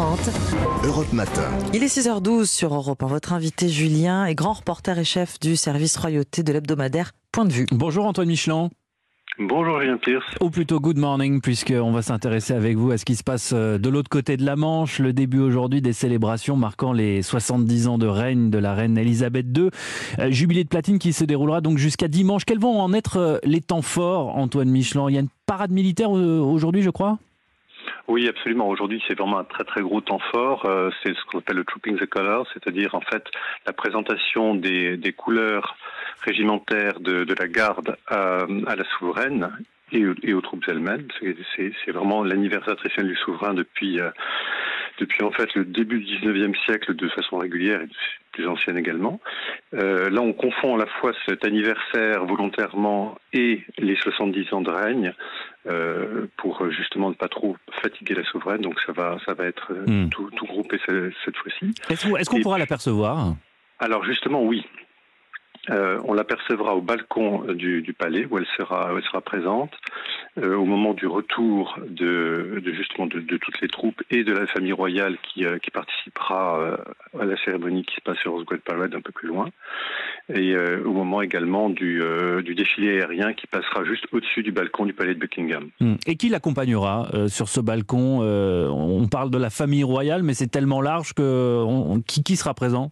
6h30, Europe Matin. Il est 6h12 sur Europe 1. Votre invité Julien est grand reporter et chef du service royauté de l'hebdomadaire Point de vue. Bonjour Antoine Michelin. Bonjour Julien Pierce. Ou plutôt good morning, puisqu'on va s'intéresser avec vous à ce qui se passe euh, de l'autre côté de la Manche. Le début aujourd'hui des célébrations marquant les 70 ans de règne de la reine Elisabeth II. Euh, Jubilé de platine qui se déroulera donc jusqu'à dimanche. Quels vont en être euh, les temps forts, Antoine Michelin? Il y a une parade militaire aujourd'hui, je crois? Oui, absolument. Aujourd'hui, c'est vraiment un très très gros temps fort. c'est ce qu'on appelle le Trooping the Colors, c'est-à-dire en fait la présentation des, des couleurs régimentaire de, de la garde à, à, la souveraine et, et aux troupes elles-mêmes. C'est vraiment l'anniversaire traditionnel du souverain depuis, euh, depuis en fait le début du 19e siècle de façon régulière et plus ancienne également. Euh, là, on confond à la fois cet anniversaire volontairement et les 70 ans de règne euh, pour justement ne pas trop fatiguer la souveraine. Donc ça va, ça va être hmm. tout, tout, groupé cette, cette fois-ci. Est-ce qu'on pourra l'apercevoir? Alors justement oui, euh, on l'apercevra au balcon du, du, palais où elle sera, présente euh, au moment du retour de, justement de, toutes les troupes et de la famille royale qui, euh, participera euh, à la cérémonie qui se passe sur Roswell Parade un peu plus loin et euh, au moment également du, défilé aérien qui passera juste au-dessus du balcon du palais de Buckingham. Hmm. Et qui l'accompagnera sur ce balcon On parle de la famille royale, mais c'est tellement large que on, qui, qui sera présent?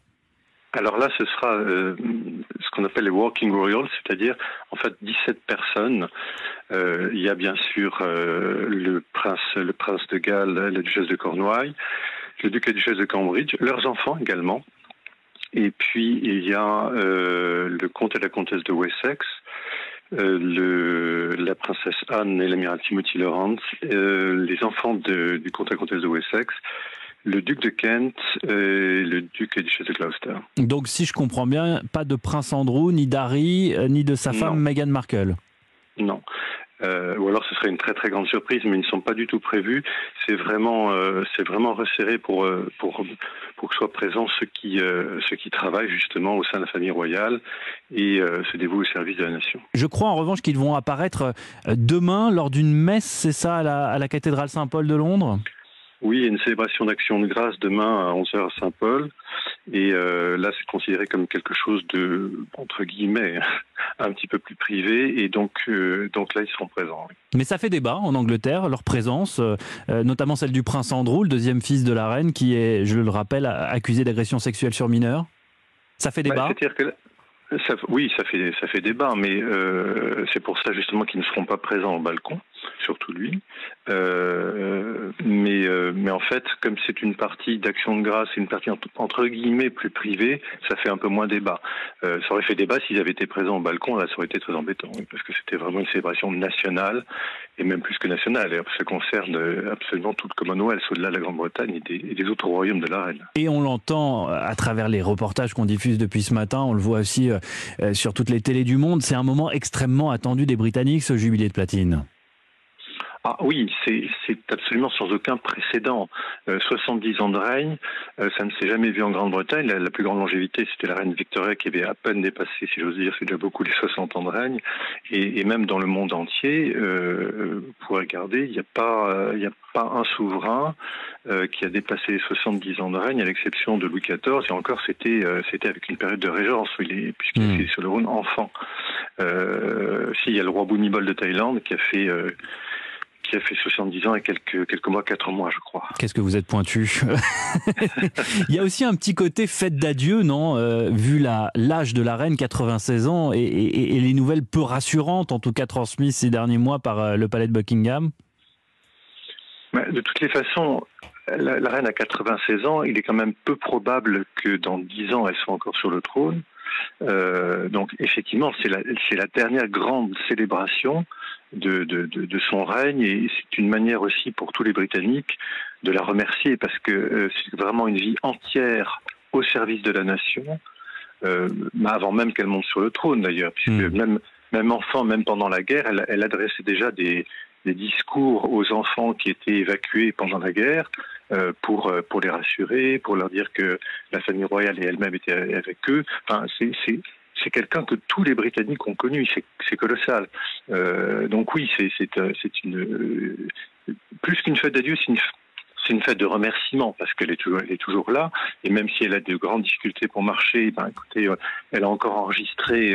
Alors là, ce sera euh, ce qu'on appelle les Walking Royals, c'est-à-dire en fait 17 personnes. Euh, il y a bien sûr euh, le prince, le prince de Galles, la duchesse de Cornouailles, le duc et la duchesse de Cambridge, leurs enfants également. Et puis il y a le comte et la comtesse de Wessex, le, la princesse Anne et l'amiral Timothy Lawrence, les enfants du comte et la comtesse de Wessex, le duc de Kent et le duc et duchesse de Gloucester. Donc si je comprends bien, pas de prince Andrew, ni d'Harry, euh, ni de sa femme Meghan Markle Non. Euh, ou alors ce serait une très très grande surprise, mais ils ne sont pas du tout prévus. C'est vraiment, euh, c'est vraiment resserré pour, euh, pour, pour que soient présents ceux qui, ceux qui travaillent justement au sein de la famille royale et se dévouent au service de la nation. Je crois en revanche qu'ils vont apparaître demain lors d'une messe, c'est ça, à la, à la cathédrale Saint-Paul de Londres? Oui, il y a une célébration d'action de grâce demain à 11h à Saint-Paul. Et euh, là, c'est considéré comme quelque chose de, entre guillemets, un petit peu plus privé. Et donc, euh, donc là, ils seront présents. Mais ça fait débat en Angleterre, leur présence, euh, notamment celle du prince Andrew, le deuxième fils de la reine, qui est, je le rappelle, accusé d'agression sexuelle sur mineurs. Ça fait débat. Bah, ça, oui, ça fait ça fait débat, mais euh, c'est pour ça justement qu'ils ne seront pas présents au balcon, surtout lui. Euh, mais euh, mais en fait, comme c'est une partie d'action de grâce, une partie entre, guillemets plus privée, ça fait un peu moins débat. Euh, ça aurait fait débat s'ils avaient été présents au balcon, ça aurait été très embêtant, parce que c'était vraiment une célébration nationale et même plus que nationale. Et ça concerne absolument tout le Commonwealth, au-delà de la Grande-Bretagne et des, et des autres royaumes de la reine. Et on l'entend à travers les reportages qu'on diffuse depuis ce matin, on le voit aussi euh, sur toutes les télés du monde. C'est un moment extrêmement attendu des Britanniques, ce jubilé de platine. Ah oui, c'est absolument sans aucun précédent. Euh, 70 ans de règne, euh, ça ne s'est jamais vu en Grande-Bretagne. La, la, plus grande longévité, c'était la reine Victoria qui avait à peine dépassé, si j'ose dire, c'est déjà beaucoup les 60 ans de règne. Et, et même dans le monde entier, euh, vous pourrez regarder, il n'y a pas, euh, il a pas un souverain euh, qui a dépassé les 70 ans de règne, à l'exception de Louis XIV. Et encore, c'était c'était avec une période de régence, puisqu'il mmh. était sur le trône enfant. si, il y a le roi Bhumibol de Thaïlande qui a fait qui a fait 70 ans et quelques, quelques mois, 4 mois, je crois. Qu'est-ce que vous êtes pointu Il y a aussi un petit côté fête d'adieu, non euh, Vu l'âge de la reine, 96 ans, et, et, et, les nouvelles peu rassurantes, en tout cas transmises ces derniers mois par euh, le palais de Buckingham De toutes les façons, la, la reine a 96 ans, il est quand même peu probable que dans 10 ans, elle soit encore sur le trône. Euh, donc effectivement, c'est la, la dernière grande célébration de, de, de, de son règne et c'est une manière aussi pour tous les Britanniques de la remercier parce que euh, c'est vraiment une vie entière au service de la nation, euh, avant même qu'elle monte sur le trône d'ailleurs, puisque mmh. même, même enfant, même pendant la guerre, elle, elle adressait déjà des, des discours aux enfants qui étaient évacués pendant la guerre euh, pour pour les rassurer, pour leur dire que la famille royale et elle-même étaient avec eux. Enfin, c'est c'est quelqu'un que tous les Britanniques ont connu, c'est colossal. Euh, donc oui, c'est une plus qu'une fête d'adieu, c'est une c'est une fête de remerciement parce qu'elle est toujours, elle est toujours là. Et même si elle a de grandes difficultés pour marcher, ben écoutez, elle a encore enregistré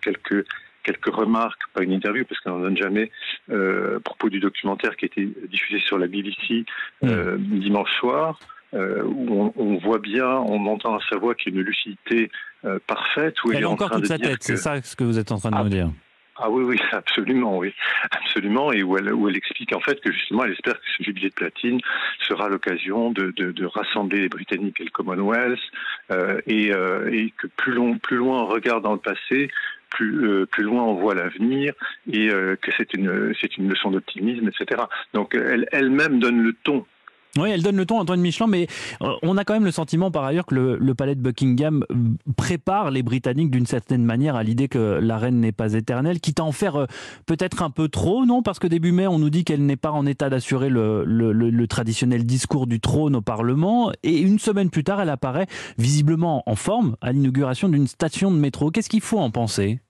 quelques quelques remarques, pas une interview parce qu'on n'en donne jamais, euh, à propos du documentaire qui a été diffusé sur la BBC euh, mm. dimanche soir. Euh, où on, voit bien, on entend à sa voix qu'il y a une lucidité euh, parfaite. Où elle, a encore toute sa tête, c'est ça ce que vous êtes en train de ah, nous dire? Ah oui, oui, absolument, oui, absolument, et où elle, où elle explique en fait que justement, elle espère que ce jubilé de platine sera l'occasion de, de, de, rassembler les Britanniques et le Commonwealth, euh, et, euh, et, que plus, long, plus loin on regarde dans le passé, plus, euh, plus loin on voit l'avenir et que c'est une, c'est une leçon d'optimisme, etc. Donc elle, elle-même donne le ton oui, elle donne le ton, Antoine Michelin, mais euh, on a quand même le sentiment par ailleurs que le, palais de Buckingham prépare les Britanniques d'une certaine manière à l'idée que la reine n'est pas éternelle, quitte à en faire peut-être un peu trop, non? Parce que début mai, on nous dit qu'elle n'est pas en état d'assurer le, traditionnel discours du trône au Parlement, et une semaine plus tard, elle apparaît visiblement en forme à l'inauguration d'une station de métro. Qu'est-ce qu'il faut en penser?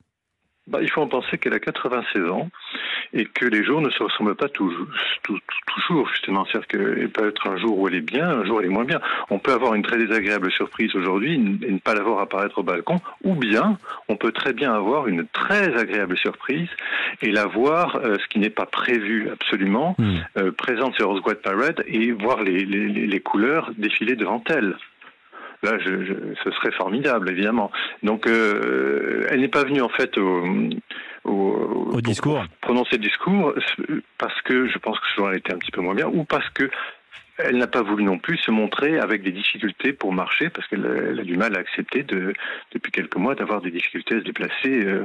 Bah, il faut en penser qu'elle a 96 ans et que les jours ne se ressemblent pas toujours, toujours justement. C'est-à-dire qu'il peut être un jour où elle est bien, un jour où elle est moins bien. On peut avoir une très désagréable surprise aujourd'hui et ne pas la voir apparaître au balcon, ou bien on peut très bien avoir une très agréable surprise et la voir, euh, ce qui n'est pas prévu absolument, hmm. euh, présente sur Rose Parade et voir les, les, les couleurs défiler devant elle. Là, je, je, ce serait formidable, évidemment. Donc, euh, elle n'est pas venue en fait au, au, au discours, prononcer le discours, parce que je pense que ce jour-là était un petit peu moins bien, ou parce que elle n'a pas voulu non plus se montrer avec des difficultés pour marcher, parce qu'elle a du mal à accepter de, depuis quelques mois d'avoir des difficultés à se déplacer. Euh, euh,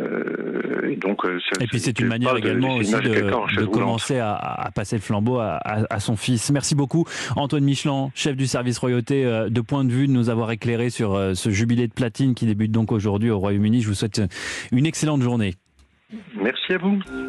et, donc, euh, et puis c'est une manière également aussi de, commencer à, passer le flambeau à, son fils. Merci beaucoup Antoine Michelin, chef du service royauté euh, de Point de Vue, de nous avoir éclairé sur ce jubilé de platine qui débute donc aujourd'hui au Royaume-Uni. Je vous souhaite une excellente journée. Merci à vous.